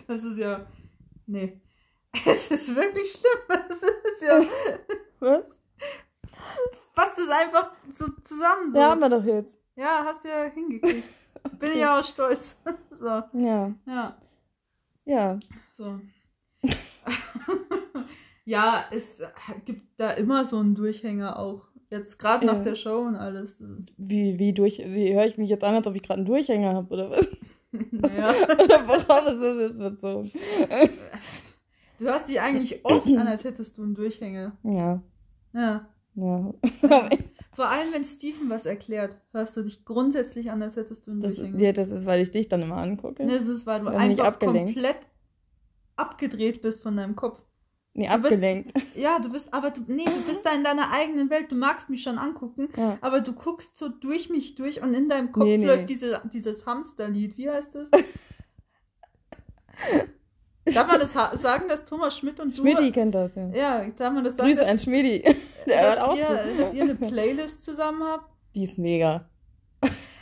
[SPEAKER 2] Das ist ja. Nee. Es ist wirklich schlimm. Es ist ja.
[SPEAKER 3] Was?
[SPEAKER 2] Fasst es einfach so zusammen. So.
[SPEAKER 3] Ja, haben wir doch jetzt.
[SPEAKER 2] Ja, hast ja hingekriegt. Bin ich ja auch stolz. So.
[SPEAKER 3] Ja,
[SPEAKER 2] Ja.
[SPEAKER 3] ja.
[SPEAKER 2] So. ja, es gibt da immer so einen Durchhänger auch. Jetzt gerade nach
[SPEAKER 3] Ja.
[SPEAKER 2] der Show und alles. Das
[SPEAKER 3] Wie, wie durch, wie höre ich mich jetzt an, als ob ich gerade einen Durchhänger habe, oder was?
[SPEAKER 2] naja.
[SPEAKER 3] Worauf ist das jetzt bezogen?
[SPEAKER 2] Du hast dich eigentlich oft an, als hättest du einen Durchhänger.
[SPEAKER 3] Ja,
[SPEAKER 2] Ja.
[SPEAKER 3] ja.
[SPEAKER 2] Vor allem, wenn Steven was erklärt, hörst du dich grundsätzlich an, als hättest du einen
[SPEAKER 3] Das,
[SPEAKER 2] Durchhänger.
[SPEAKER 3] ja, das ist, weil ich dich dann immer angucke.
[SPEAKER 2] Nee, das ist, weil du
[SPEAKER 3] ich
[SPEAKER 2] einfach komplett abgedreht bist von deinem Kopf.
[SPEAKER 3] Nee,
[SPEAKER 2] Du bist-
[SPEAKER 3] abgelenkt.
[SPEAKER 2] Ja, du bist, aber du, nee, du bist da in deiner eigenen Welt. Du magst mich schon angucken,
[SPEAKER 3] Ja.
[SPEAKER 2] aber du guckst so durch mich durch und in deinem Kopf
[SPEAKER 3] Nee, nee.
[SPEAKER 2] läuft diese, dieses Hamsterlied. Wie heißt das? Darf man das sagen, dass Thomas Schmidt und du...
[SPEAKER 3] Schmidti kennt das, ja.
[SPEAKER 2] Ja, darf man das sagen,
[SPEAKER 3] Grüße
[SPEAKER 2] dass,
[SPEAKER 3] an Schmidti. Der hört auch
[SPEAKER 2] ihr,
[SPEAKER 3] zu.
[SPEAKER 2] dass ihr eine Playlist zusammen habt?
[SPEAKER 3] Die ist mega.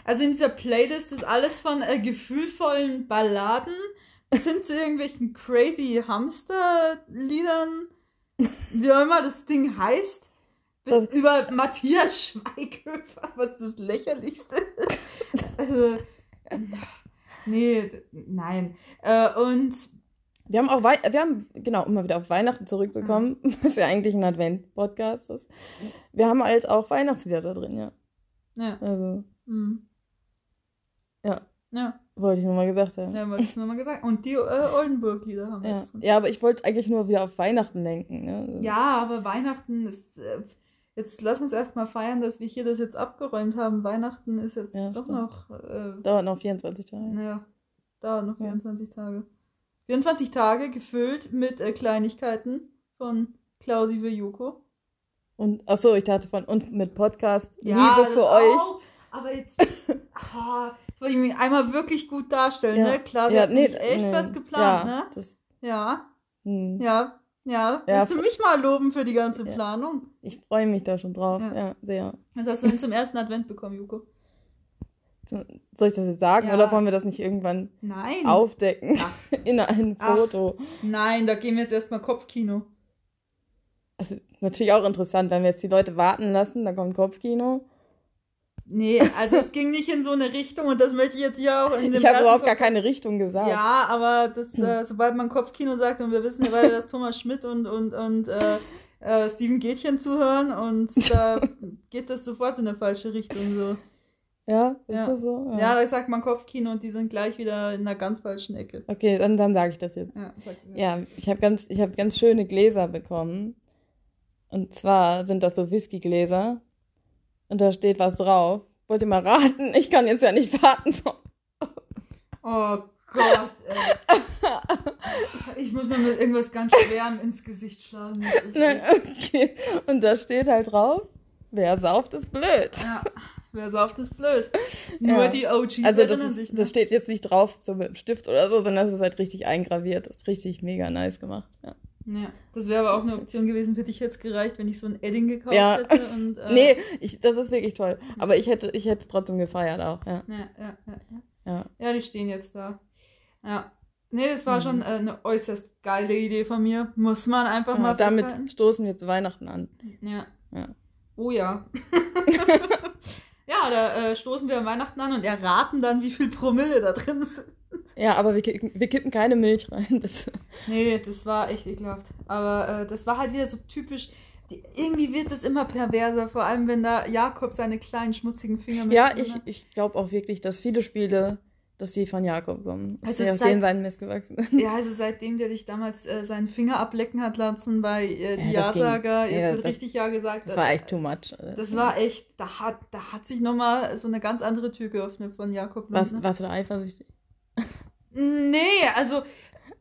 [SPEAKER 2] Also in dieser Playlist ist alles von äh, gefühlvollen Balladen bis hin zu irgendwelchen crazy Hamster-Liedern, wie auch immer das Ding heißt,
[SPEAKER 3] Das-
[SPEAKER 2] über Matthias Schweighöfer, was das lächerlichste ist. also, nee, nein. Äh, und
[SPEAKER 3] Wir haben auch, Wei wir haben, genau, um mal wieder auf Weihnachten zurückzukommen, was ja eigentlich ein Advent-Podcast ist. Wir haben halt auch Weihnachtslieder da drin, ja.
[SPEAKER 2] ja.
[SPEAKER 3] Also,
[SPEAKER 2] hm.
[SPEAKER 3] Ja.
[SPEAKER 2] Ja,
[SPEAKER 3] wollte ich nur mal gesagt haben.
[SPEAKER 2] ja, wollte ich nur mal gesagt. Und die äh, Oldenburg-Lieder haben wir
[SPEAKER 3] Ja,
[SPEAKER 2] jetzt drin.
[SPEAKER 3] ja aber ich wollte eigentlich nur wieder auf Weihnachten lenken. Ne?
[SPEAKER 2] Ja, aber Weihnachten ist. Äh, jetzt lass uns erstmal feiern, dass wir hier das jetzt abgeräumt haben. Weihnachten ist jetzt
[SPEAKER 3] Ja,
[SPEAKER 2] doch
[SPEAKER 3] stimmt.
[SPEAKER 2] noch. Äh,
[SPEAKER 3] Dauert noch 24 Tage.
[SPEAKER 2] naja, dauert noch
[SPEAKER 3] Ja.
[SPEAKER 2] 24 Tage. 24 Tage gefüllt mit äh, Kleinigkeiten von Klausi für Joko.
[SPEAKER 3] Und, achso, ich dachte von, und mit Podcast,
[SPEAKER 2] Ja,
[SPEAKER 3] Liebe für
[SPEAKER 2] auch,
[SPEAKER 3] euch.
[SPEAKER 2] Aber jetzt. ah, jetzt wollte ich mich einmal wirklich gut darstellen,
[SPEAKER 3] Ja.
[SPEAKER 2] ne? Klar, sie
[SPEAKER 3] Ja,
[SPEAKER 2] hat
[SPEAKER 3] nee,
[SPEAKER 2] echt
[SPEAKER 3] nee.
[SPEAKER 2] was geplant,
[SPEAKER 3] ja,
[SPEAKER 2] ne?
[SPEAKER 3] Das,
[SPEAKER 2] Ja,
[SPEAKER 3] hm.
[SPEAKER 2] ja, ja.
[SPEAKER 3] Ja,
[SPEAKER 2] Willst du mich mal loben für die ganze. Planung?
[SPEAKER 3] Ich freue mich da schon drauf.
[SPEAKER 2] Ja.
[SPEAKER 3] Ja, sehr.
[SPEAKER 2] Was hast du denn zum ersten Advent bekommen, Joko?
[SPEAKER 3] Soll ich das jetzt sagen
[SPEAKER 2] Ja.
[SPEAKER 3] oder wollen wir das nicht irgendwann
[SPEAKER 2] Nein.
[SPEAKER 3] aufdecken
[SPEAKER 2] Ach.
[SPEAKER 3] in einem
[SPEAKER 2] Ach.
[SPEAKER 3] Foto?
[SPEAKER 2] Nein, da gehen wir jetzt erstmal Kopfkino.
[SPEAKER 3] Also, natürlich auch interessant, wenn wir jetzt die Leute warten lassen, dann kommt Kopfkino.
[SPEAKER 2] Nee, also es ging nicht in so eine Richtung und das möchte ich jetzt hier auch in dem
[SPEAKER 3] Ich habe überhaupt gar keine Richtung gesagt.
[SPEAKER 2] Ja, aber das, äh, sobald man Kopfkino sagt und wir wissen ja beide, dass Thomas Schmidt und, und, und äh, äh, Steven Gätchen zuhören und da geht das sofort in eine falsche Richtung so.
[SPEAKER 3] Ja, ist
[SPEAKER 2] Ja.
[SPEAKER 3] das so?
[SPEAKER 2] Ja, da sagt man Kopfkino und die sind gleich wieder in einer ganz falschen Ecke.
[SPEAKER 3] Okay, dann, dann sage ich das jetzt.
[SPEAKER 2] Ja.
[SPEAKER 3] Ja, ich habe ganz, ich hab ganz schöne Gläser bekommen. Und zwar sind das so Whiskygläser. Und da steht was drauf. wollt ihr mal raten? Ich kann jetzt ja nicht warten.
[SPEAKER 2] Oh Gott, ey. Ich muss mal mit irgendwas ganz Schwerem ins Gesicht schlagen.
[SPEAKER 3] Ne,
[SPEAKER 2] echt-
[SPEAKER 3] okay. Und da steht halt drauf, wer sauft, ist blöd.
[SPEAKER 2] Ja, wer sauft, ist blöd. Nur
[SPEAKER 3] Ja.
[SPEAKER 2] die OGs
[SPEAKER 3] Also das, ist,
[SPEAKER 2] sich. Ne?
[SPEAKER 3] das steht jetzt nicht drauf, so mit dem Stift oder so, sondern das ist halt richtig eingraviert. Das ist richtig mega nice gemacht. Ja.
[SPEAKER 2] Ja, das wäre aber auch eine Option gewesen, hätte ich jetzt gereicht, wenn ich so ein Edding gekauft
[SPEAKER 3] Ja.
[SPEAKER 2] hätte. Und, äh,
[SPEAKER 3] Nee, ich, das ist wirklich toll. Aber ich hätte ich hätte es trotzdem gefeiert auch. Ja.
[SPEAKER 2] Ja, ja, ja, ja.
[SPEAKER 3] Ja.
[SPEAKER 2] Die stehen jetzt da. Ja. Nee, das war
[SPEAKER 3] Mhm.
[SPEAKER 2] schon äh, eine äußerst geile Idee von mir. Muss man einfach
[SPEAKER 3] Ja,
[SPEAKER 2] mal
[SPEAKER 3] damit
[SPEAKER 2] festhalten.
[SPEAKER 3] stoßen wir zu Weihnachten an.
[SPEAKER 2] Ja.
[SPEAKER 3] Ja.
[SPEAKER 2] Oh ja. ja, da äh, stoßen wir an Weihnachten an und erraten dann, wie viel Promille da drin sind.
[SPEAKER 3] Ja, aber wir kippen, wir kippen keine Milch rein, bitte.
[SPEAKER 2] Nee, das war echt ekelhaft. Aber äh, das war halt wieder so typisch. Die, irgendwie wird das immer perverser, vor allem wenn da Jakob seine kleinen schmutzigen Finger mit
[SPEAKER 3] Ja, ich, ich glaube auch wirklich, dass viele Spiele, dass die von Jakob kommen.
[SPEAKER 2] Also
[SPEAKER 3] die
[SPEAKER 2] es
[SPEAKER 3] aus seinen Mist gewachsen sind.
[SPEAKER 2] Ja, also seitdem der dich damals äh, seinen Finger ablecken hat lassen bei äh, die
[SPEAKER 3] Ja, das
[SPEAKER 2] Ja-Sager,
[SPEAKER 3] ja,
[SPEAKER 2] jetzt
[SPEAKER 3] das-
[SPEAKER 2] wird richtig Ja gesagt.
[SPEAKER 3] Das war echt too much.
[SPEAKER 2] Das war echt, da hat, da hat sich nochmal so eine ganz andere Tür geöffnet von Jakob.
[SPEAKER 3] Was,
[SPEAKER 2] ne?
[SPEAKER 3] warst du da eifersüchtig?
[SPEAKER 2] Nee, also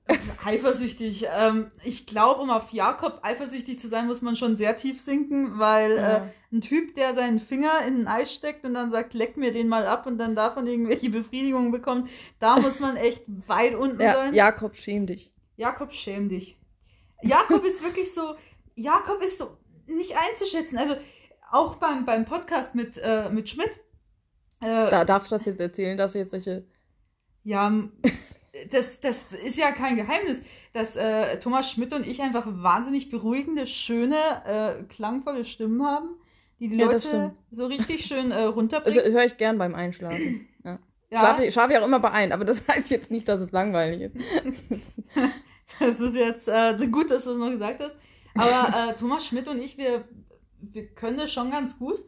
[SPEAKER 2] eifersüchtig. Ähm, ich glaube, um auf Jakob eifersüchtig zu sein, muss man schon sehr tief sinken, weil äh,
[SPEAKER 3] Ja.
[SPEAKER 2] ein Typ, der seinen Finger in ein Eis steckt und dann sagt, leck mir den mal ab und dann davon irgendwelche Befriedigungen bekommt, da muss man echt weit unten
[SPEAKER 3] Ja,
[SPEAKER 2] sein.
[SPEAKER 3] Jakob, schäm dich.
[SPEAKER 2] Jakob, schäm dich. Jakob ist wirklich so, Jakob ist so nicht einzuschätzen. Also auch beim, beim Podcast mit, äh, mit Schmidt. Äh,
[SPEAKER 3] Da, darfst du das jetzt erzählen? Darfst du jetzt solche.
[SPEAKER 2] ja, das, das ist ja kein Geheimnis, dass äh, Thomas Schmidt und ich einfach wahnsinnig beruhigende, schöne, äh, klangvolle Stimmen haben, die die
[SPEAKER 3] Ja,
[SPEAKER 2] Leute so richtig schön äh,
[SPEAKER 3] Also
[SPEAKER 2] runterbringen.
[SPEAKER 3] höre ich gern beim Einschlafen. Ja.
[SPEAKER 2] ja,
[SPEAKER 3] Schlafe, ich- schlafe ich auch immer bei ein, aber das heißt jetzt nicht, dass es langweilig ist.
[SPEAKER 2] Das ist jetzt äh, gut, dass du es noch gesagt hast. Aber äh, Thomas Schmidt und ich, wir, wir können das schon ganz gut.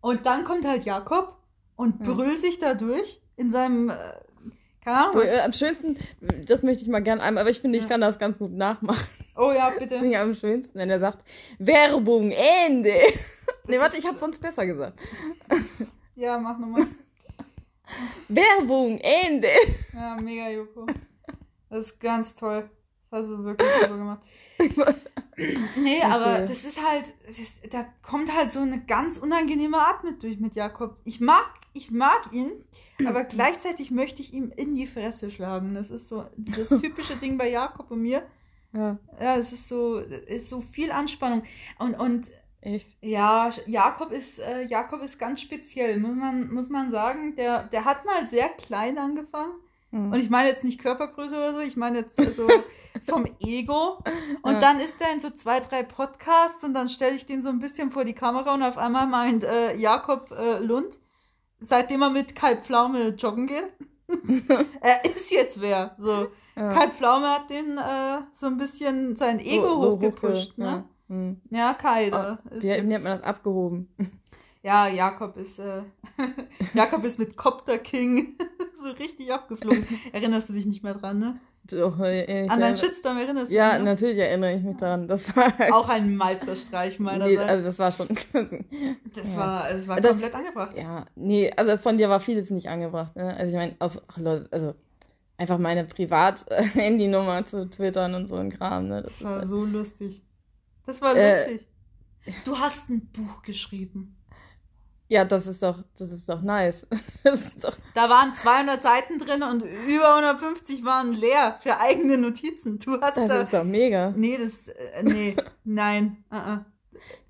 [SPEAKER 2] Und dann kommt halt Jakob und
[SPEAKER 3] Ja.
[SPEAKER 2] brüllt sich da durch in seinem, äh, keine Ahnung.
[SPEAKER 3] Äh, am schönsten, das möchte ich mal gern einmal, aber ich finde, ich
[SPEAKER 2] Ja.
[SPEAKER 3] kann das ganz gut nachmachen.
[SPEAKER 2] oh ja, bitte.
[SPEAKER 3] finde ich am schönsten, wenn er sagt, Werbung, Ende. nee, warte, ich habe sonst besser gesagt.
[SPEAKER 2] Ja, mach nochmal.
[SPEAKER 3] Werbung, Ende.
[SPEAKER 2] Ja, mega, Joko. Das ist ganz toll. Das hast du wirklich super gemacht. Nee, aber
[SPEAKER 3] Okay.
[SPEAKER 2] das ist halt, das ist, da kommt halt so eine ganz unangenehme Art mit durch mit Jakob. Ich mag, ich mag ihn, aber gleichzeitig möchte ich ihm in die Fresse schlagen. Das ist so das typische Ding bei Jakob und mir.
[SPEAKER 3] Ja,
[SPEAKER 2] Ja, es ist so, ist so viel Anspannung. Und, und
[SPEAKER 3] echt.
[SPEAKER 2] ja, Jakob ist, äh, Jakob ist ganz speziell, muss man, muss man sagen. Der, der hat mal sehr klein angefangen.
[SPEAKER 3] Hm.
[SPEAKER 2] Und ich meine jetzt nicht Körpergröße oder so, ich meine jetzt so vom Ego. Und
[SPEAKER 3] Ja.
[SPEAKER 2] dann ist er in so zwei, drei Podcasts und dann stelle ich den so ein bisschen vor die Kamera und auf einmal meint äh, Jakob äh, Lund, seitdem er mit Kai Pflaume joggen geht, er ist jetzt wer. So.
[SPEAKER 3] ja.
[SPEAKER 2] Kai Pflaume hat den äh, so ein bisschen sein Ego hochgepusht.
[SPEAKER 3] hochge-
[SPEAKER 2] ne?
[SPEAKER 3] Ja. Hm.
[SPEAKER 2] Ja, Kai, da ist
[SPEAKER 3] Wie, wie
[SPEAKER 2] jetzt-
[SPEAKER 3] nennt man das? Abgehoben.
[SPEAKER 2] Ja, Jakob ist, äh, Jakob ist mit Copter King so richtig abgeflogen. Erinnerst du dich nicht mehr dran, ne?
[SPEAKER 3] Doch, äh, ich
[SPEAKER 2] An deinen Shitstorm erinnerst du
[SPEAKER 3] Ja,
[SPEAKER 2] dich? noch?
[SPEAKER 3] natürlich erinnere ich mich daran. Das war
[SPEAKER 2] Auch ein Meisterstreich
[SPEAKER 3] nee,
[SPEAKER 2] meinerseits.
[SPEAKER 3] also das war schon.
[SPEAKER 2] das
[SPEAKER 3] ja.
[SPEAKER 2] war, es war
[SPEAKER 3] Da-
[SPEAKER 2] komplett angebracht.
[SPEAKER 3] ja, nee, also von dir war vieles nicht angebracht. Ne? Also ich meine, Leute, also einfach meine Privat-Handynummer zu twittern und so ein Kram. Ne? Das
[SPEAKER 2] Das war
[SPEAKER 3] halt,
[SPEAKER 2] so lustig. Das war
[SPEAKER 3] Äh,
[SPEAKER 2] lustig. Du hast ein Buch geschrieben.
[SPEAKER 3] Ja, das ist doch, das ist doch nice. Ist doch,
[SPEAKER 2] Da waren 200 Seiten drin und über 150 waren leer für eigene Notizen. Du hast
[SPEAKER 3] das
[SPEAKER 2] da.
[SPEAKER 3] ist doch mega.
[SPEAKER 2] nee, das. Äh, nee, nein. Uh -uh.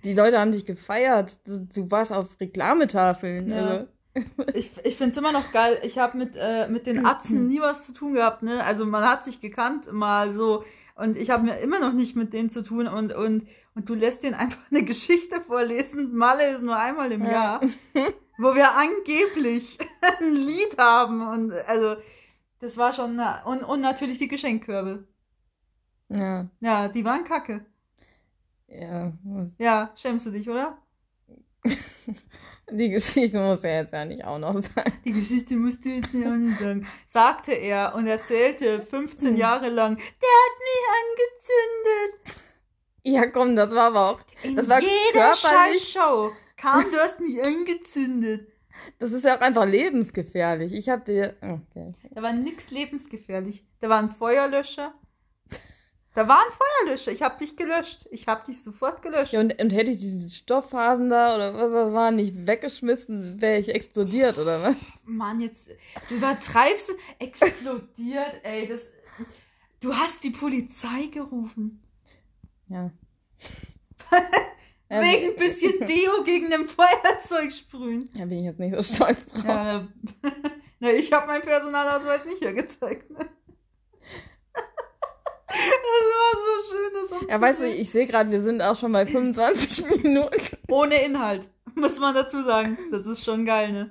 [SPEAKER 3] Die Leute haben dich gefeiert. Du, du warst auf Reklametafeln.
[SPEAKER 2] Ja.
[SPEAKER 3] Also,
[SPEAKER 2] Ich, ich finde es immer noch geil. Ich habe mit, äh, mit den Atzen nie was zu tun gehabt. Ne? Also man hat sich gekannt mal so. Und ich habe mir immer noch nicht mit denen zu tun. Und, und, und du lässt denen einfach eine Geschichte vorlesen. Malle ist nur einmal im
[SPEAKER 3] Ja.
[SPEAKER 2] Jahr. Wo wir angeblich ein Lied haben. Und also das war schon... na- Und, und natürlich die Geschenkkörbe.
[SPEAKER 3] ja,
[SPEAKER 2] Ja, die waren kacke.
[SPEAKER 3] ja.
[SPEAKER 2] Ja, schämst du dich, oder?
[SPEAKER 3] Die Geschichte muss ja jetzt ja nicht auch noch sein.
[SPEAKER 2] Die Geschichte musst du jetzt nicht auch nicht sagen. Sagte er und erzählte 15
[SPEAKER 3] Hm.
[SPEAKER 2] Jahre lang, der hat mich angezündet.
[SPEAKER 3] Ja, komm, das war aber auch.
[SPEAKER 2] In
[SPEAKER 3] Das war
[SPEAKER 2] jeder. Scheißshow kam, du hast mich angezündet.
[SPEAKER 3] Das ist ja auch einfach lebensgefährlich. Ich hab dir. Okay.
[SPEAKER 2] Da war nix lebensgefährlich. Da war ein Feuerlöscher. Da war ein Feuerlöscher. Ich habe dich gelöscht. Ich habe dich sofort gelöscht.
[SPEAKER 3] Ja, und, und hätte ich diese Stoffphasen da oder was das war nicht weggeschmissen, wäre ich explodiert oder was?
[SPEAKER 2] Mann, jetzt. Du übertreibst. Explodiert, ey. Das, du hast die Polizei gerufen.
[SPEAKER 3] Ja.
[SPEAKER 2] Wegen ein bisschen Deo gegen ein Feuerzeug sprühen.
[SPEAKER 3] Ja, bin ich jetzt nicht so stolz drauf.
[SPEAKER 2] Ja, na, na, ich habe meinen Personalausweis nicht hergezeigt. Ne? Das war so schön, das
[SPEAKER 3] Ja,
[SPEAKER 2] umzudrehen.
[SPEAKER 3] weißt du, ich sehe gerade, wir sind auch schon bei 25 Minuten.
[SPEAKER 2] Ohne Inhalt, muss man dazu sagen. Das ist schon geil, ne?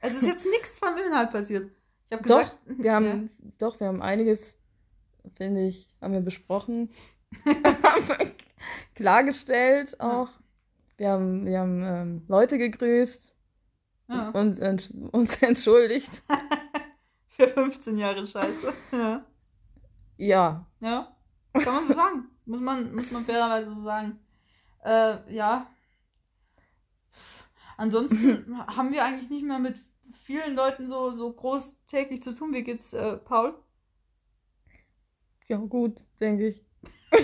[SPEAKER 2] Es ist jetzt nichts vom Inhalt passiert. Ich habe
[SPEAKER 3] Doch,
[SPEAKER 2] gesagt,
[SPEAKER 3] wir haben, doch, wir haben einiges, finde ich, haben wir besprochen. Klargestellt auch. Wir haben, wir haben ähm, Leute gegrüßt
[SPEAKER 2] ja,
[SPEAKER 3] und entsch uns entschuldigt.
[SPEAKER 2] für 15 Jahre Scheiße. Ja.
[SPEAKER 3] Ja.
[SPEAKER 2] ja, kann man so sagen. Muss man, muss man fairerweise so sagen. Äh, ja. Ansonsten haben wir eigentlich nicht mehr mit vielen Leuten so, so groß täglich zu tun. Wie geht's, äh, Paul?
[SPEAKER 3] Ja, gut, denke ich.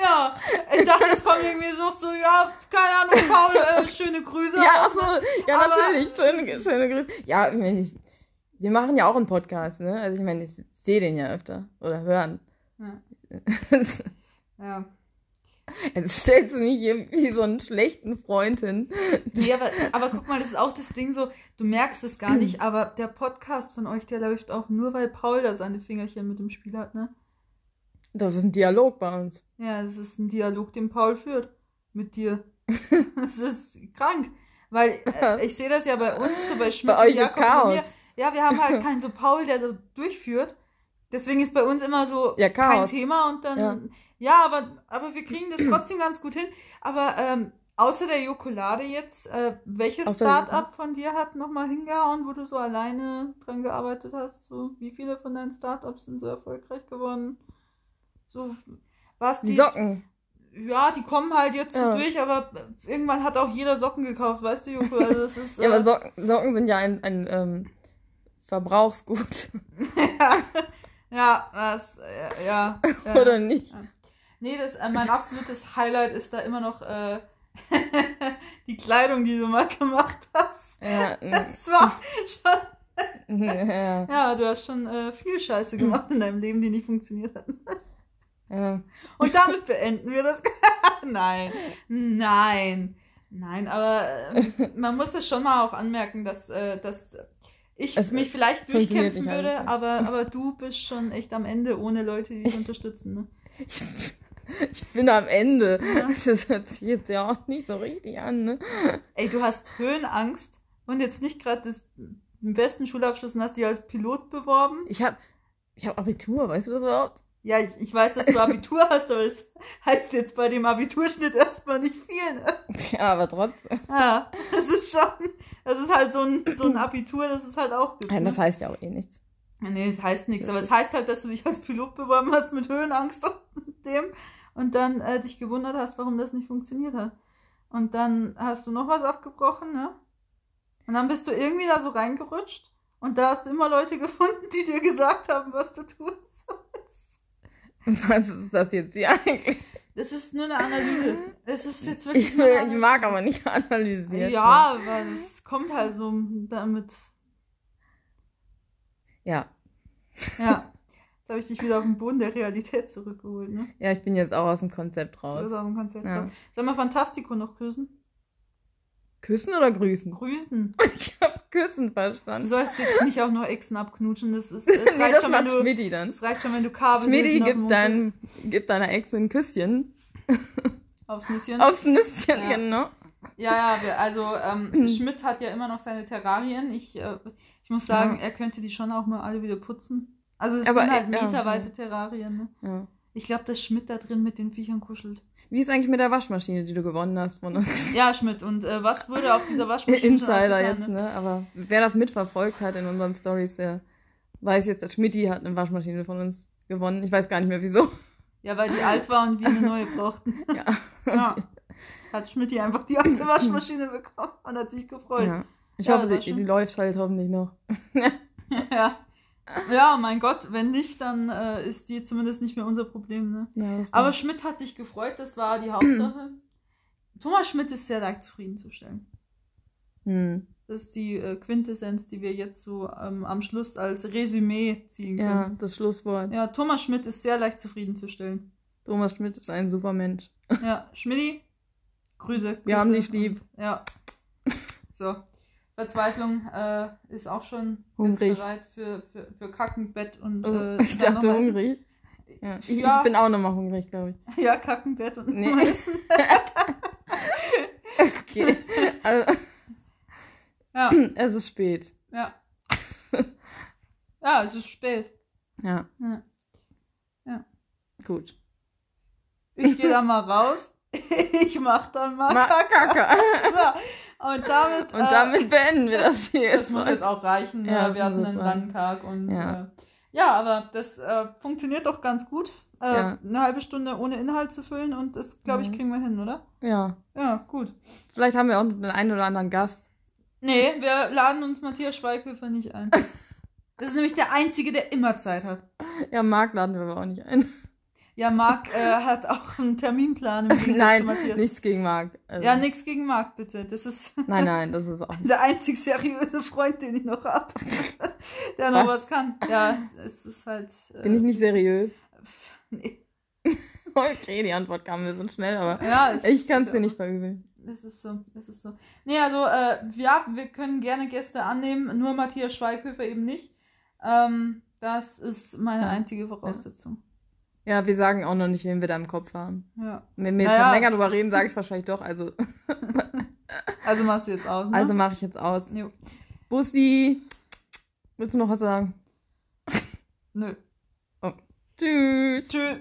[SPEAKER 2] Ja, ich dachte, jetzt kommt irgendwie so, so ja, keine Ahnung, Paul, äh, schöne Grüße.
[SPEAKER 3] Ja, ach so, ja,
[SPEAKER 2] Aber-
[SPEAKER 3] natürlich. Schöne, schöne Grüße. Ja, ich meine, wir machen ja auch einen Podcast, ne? Also ich meine, ich sehe den ja öfter. Oder hören.
[SPEAKER 2] Ja, ja.
[SPEAKER 3] Es stellt sie mich irgendwie so einen schlechten Freund hin.
[SPEAKER 2] Nee, aber, aber guck mal, das ist auch das Ding so, du merkst es gar nicht, aber der Podcast von euch, der läuft auch nur, weil Paul da seine Fingerchen mit dem Spiel hat, ne?
[SPEAKER 3] Das ist ein Dialog bei uns.
[SPEAKER 2] Ja, es ist ein Dialog, den Paul führt mit dir. Das ist krank. Weil äh, ich sehe das ja bei uns, so bei Schmidt
[SPEAKER 3] Bei euch ist. Chaos.
[SPEAKER 2] Ja, wir haben halt keinen so Paul, der so durchführt. Deswegen ist bei uns immer so
[SPEAKER 3] Ja,
[SPEAKER 2] kein. Thema und dann.
[SPEAKER 3] Ja.
[SPEAKER 2] Ja, aber, aber wir kriegen das trotzdem ganz gut hin. Aber ähm, außer der Jokolade jetzt, äh, welches Start-up von dir hat nochmal hingehauen, wo du so alleine dran gearbeitet hast? So, wie viele von deinen Start-ups sind so erfolgreich geworden? So, was
[SPEAKER 3] Die Socken.
[SPEAKER 2] ja, die kommen halt jetzt so
[SPEAKER 3] Ja.
[SPEAKER 2] durch, aber irgendwann hat auch jeder Socken gekauft, weißt du, Joko? Also es ist.
[SPEAKER 3] Ja,
[SPEAKER 2] äh,
[SPEAKER 3] aber Socken, Socken sind ja ein, ein ähm, Verbrauchsgut.
[SPEAKER 2] ja, das, äh, ja. ja.
[SPEAKER 3] Oder nicht?
[SPEAKER 2] Nee, das, äh, mein absolutes Highlight ist da immer noch äh, die Kleidung, die du mal gemacht hast.
[SPEAKER 3] Ja, mm,
[SPEAKER 2] Das war schon.
[SPEAKER 3] ja,
[SPEAKER 2] Ja, du hast schon äh, viel Scheiße gemacht in deinem Leben, die nicht funktioniert hat.
[SPEAKER 3] ja.
[SPEAKER 2] Und damit beenden wir das. nein, nein, nein, aber äh, man muss das schon mal auch anmerken, dass, äh, dass ich
[SPEAKER 3] Es, äh,
[SPEAKER 2] mich vielleicht
[SPEAKER 3] funktioniert
[SPEAKER 2] durchkämpfen würde, aber, aber du bist schon echt am Ende ohne Leute, die dich unterstützen. Ne?
[SPEAKER 3] Ich bin am Ende.
[SPEAKER 2] Ja.
[SPEAKER 3] Das hört sich jetzt ja auch nicht so richtig an, ne?
[SPEAKER 2] Ey, du hast Höhenangst und jetzt nicht gerade den besten Schulabschluss und hast dich als Pilot beworben.
[SPEAKER 3] Ich hab, ich hab Abitur, weißt du das überhaupt?
[SPEAKER 2] Ja, ich, ich weiß, dass du Abitur hast, aber das heißt jetzt bei dem Abiturschnitt erstmal nicht viel. Ne?
[SPEAKER 3] Ja, aber trotzdem.
[SPEAKER 2] Ja, das ist schon, das ist halt so ein, so ein Abitur, das ist halt auch gibt.
[SPEAKER 3] Ja,
[SPEAKER 2] ne?
[SPEAKER 3] das heißt ja auch eh nichts.
[SPEAKER 2] Nee, es heißt nichts,
[SPEAKER 3] Das
[SPEAKER 2] aber es
[SPEAKER 3] ist-
[SPEAKER 2] heißt halt, dass du dich als Pilot beworben hast mit Höhenangst und dem und dann äh, dich gewundert hast, warum das nicht funktioniert hat. Und dann hast du noch was abgebrochen, ne? Und dann bist du irgendwie da so reingerutscht und da hast du immer Leute gefunden, die dir gesagt haben, was du tust.
[SPEAKER 3] Was ist das jetzt hier eigentlich?
[SPEAKER 2] Das ist nur eine Analyse. Es ist jetzt wirklich
[SPEAKER 3] Ich, ich mag aber nicht analysieren.
[SPEAKER 2] Ja, weil es kommt halt so damit.
[SPEAKER 3] Ja.
[SPEAKER 2] Ja. Jetzt habe ich dich wieder auf den Boden der Realität zurückgeholt, ne?
[SPEAKER 3] Ja, ich bin jetzt auch aus dem Konzept
[SPEAKER 2] Du
[SPEAKER 3] raus.
[SPEAKER 2] bist auf dem Konzert
[SPEAKER 3] Ja.
[SPEAKER 2] raus. Sollen wir Fantastico noch grüßen?
[SPEAKER 3] Küssen oder grüßen?
[SPEAKER 2] Grüßen.
[SPEAKER 3] Ich hab Küssen
[SPEAKER 2] Du
[SPEAKER 3] verstanden.
[SPEAKER 2] sollst jetzt nicht auch nur Echsen abknutschen. Das, ist, es
[SPEAKER 3] nee,
[SPEAKER 2] reicht
[SPEAKER 3] das
[SPEAKER 2] schon, wenn
[SPEAKER 3] macht
[SPEAKER 2] du,
[SPEAKER 3] Schmidti dann.
[SPEAKER 2] es reicht schon, wenn du Kabel
[SPEAKER 3] Schmidti gibt, dein, gibt deiner Ex ein Küsschen.
[SPEAKER 2] aufs Nüsschen.
[SPEAKER 3] Aufs Nüsschen,
[SPEAKER 2] Ja.
[SPEAKER 3] genau.
[SPEAKER 2] Ja, ja, also ähm, Schmidt hat ja immer noch seine Terrarien. Ich, äh, ich muss sagen,
[SPEAKER 3] Ja.
[SPEAKER 2] er könnte die schon auch mal alle wieder putzen. Also es
[SPEAKER 3] Aber,
[SPEAKER 2] sind halt
[SPEAKER 3] äh, ja,
[SPEAKER 2] meterweise Terrarien. Ne?
[SPEAKER 3] Ja.
[SPEAKER 2] Ich glaube, dass Schmidt da drin mit den Viechern kuschelt.
[SPEAKER 3] Wie ist eigentlich mit der Waschmaschine, die du gewonnen hast von uns?
[SPEAKER 2] Ja, Schmidt. Und äh, was wurde auf dieser Waschmaschine
[SPEAKER 3] Insider jetzt, ne? Aber wer das mitverfolgt hat in unseren Stories, der weiß jetzt, dass Schmidti hat eine Waschmaschine von uns gewonnen. Ich weiß gar nicht mehr wieso.
[SPEAKER 2] Ja, weil die alt war und wir eine neue brauchten.
[SPEAKER 3] Ja.
[SPEAKER 2] Ja. Hat Schmidt einfach die alte Waschmaschine bekommen und hat sich gefreut.
[SPEAKER 3] Ja. Ich
[SPEAKER 2] Ja,
[SPEAKER 3] hoffe, die, die läuft halt hoffentlich noch.
[SPEAKER 2] Ja. Ja, mein Gott, wenn nicht, dann äh, ist die zumindest nicht mehr unser Problem. Ne?
[SPEAKER 3] Ja,
[SPEAKER 2] Aber. Schmidt hat sich gefreut, das war die Hauptsache. Thomas Schmidt ist sehr leicht zufriedenzustellen.
[SPEAKER 3] hm.
[SPEAKER 2] Das ist die äh, Quintessenz, die wir jetzt so ähm, am Schluss als Resümee ziehen
[SPEAKER 3] ja,
[SPEAKER 2] können.
[SPEAKER 3] das Schlusswort.
[SPEAKER 2] Ja. Thomas Schmidt ist sehr leicht zufriedenzustellen.
[SPEAKER 3] Thomas Schmidt ist ein super Mensch.
[SPEAKER 2] Ja, Schmidti, Grüße. Grüße.
[SPEAKER 3] Wir haben dich lieb.
[SPEAKER 2] Ja. So. Verzweiflung äh, ist auch schon
[SPEAKER 3] Hungrig.
[SPEAKER 2] bereit für, für, für Kacken, Bett und
[SPEAKER 3] Oh,
[SPEAKER 2] äh,
[SPEAKER 3] ich dachte hungrig. Ja. Ich,
[SPEAKER 2] Ja.
[SPEAKER 3] ich bin auch nochmal hungrig, glaube ich.
[SPEAKER 2] Ja, Kacken, Bett und
[SPEAKER 3] Nee. Okay. Also,
[SPEAKER 2] Ja,
[SPEAKER 3] es ist spät.
[SPEAKER 2] ja. Ja, es ist spät.
[SPEAKER 3] Ja,
[SPEAKER 2] Ja.
[SPEAKER 3] gut.
[SPEAKER 2] Ich gehe dann mal raus. Ich mach dann mal
[SPEAKER 3] Ma
[SPEAKER 2] Kacke.
[SPEAKER 3] Kacke.
[SPEAKER 2] Und damit,
[SPEAKER 3] Und
[SPEAKER 2] äh,
[SPEAKER 3] damit beenden wir das hier
[SPEAKER 2] das
[SPEAKER 3] jetzt.
[SPEAKER 2] muss jetzt auch reichen.
[SPEAKER 3] Ja,
[SPEAKER 2] Ja, wir hatten einen langen Tag und
[SPEAKER 3] Ja.
[SPEAKER 2] äh, ja aber das äh, funktioniert doch ganz gut. Äh,
[SPEAKER 3] Ja.
[SPEAKER 2] Eine halbe Stunde ohne Inhalt zu füllen und das, glaube ich,
[SPEAKER 3] Mhm.
[SPEAKER 2] kriegen wir hin, oder?
[SPEAKER 3] Ja,
[SPEAKER 2] Ja, gut.
[SPEAKER 3] vielleicht haben wir auch noch den einen oder anderen Gast.
[SPEAKER 2] Nee, wir laden uns Matthias Schweighöfer nicht ein. Das ist nämlich der Einzige, der immer Zeit hat.
[SPEAKER 3] Ja, Marc laden wir aber auch nicht ein.
[SPEAKER 2] Ja, Marc äh, hat auch einen Terminplan im Gegensatz
[SPEAKER 3] Nein,
[SPEAKER 2] zu Matthias.
[SPEAKER 3] nichts gegen Marc. Also,
[SPEAKER 2] Ja, nichts gegen Marc, bitte. Das ist
[SPEAKER 3] Nein, nein, das ist auch
[SPEAKER 2] der einzig seriöse Freund, den ich noch habe. der noch
[SPEAKER 3] Was?
[SPEAKER 2] was kann. Ja, es ist halt. Äh,
[SPEAKER 3] Bin ich nicht seriös?
[SPEAKER 2] Nee.
[SPEAKER 3] Okay, die Antwort kam mir so schnell, aber
[SPEAKER 2] Ja,
[SPEAKER 3] ich kann es dir nicht verübeln.
[SPEAKER 2] Es ist so, es ist so. Nee, also, äh, ja, wir können gerne Gäste annehmen, nur Matthias Schweighöfer eben nicht. Ähm, das ist meine einzige Voraussetzung.
[SPEAKER 3] Ja, wir sagen auch noch nicht, wen wir da im Kopf haben.
[SPEAKER 2] Ja.
[SPEAKER 3] Wenn wir jetzt
[SPEAKER 2] Naja.
[SPEAKER 3] noch länger drüber reden, sage ich es wahrscheinlich doch. Also,
[SPEAKER 2] Also machst du jetzt aus, ne?
[SPEAKER 3] also mache ich jetzt aus.
[SPEAKER 2] Jo.
[SPEAKER 3] Bussi, willst du noch was sagen?
[SPEAKER 2] Nö.
[SPEAKER 3] Tschüss.
[SPEAKER 2] Tschüss.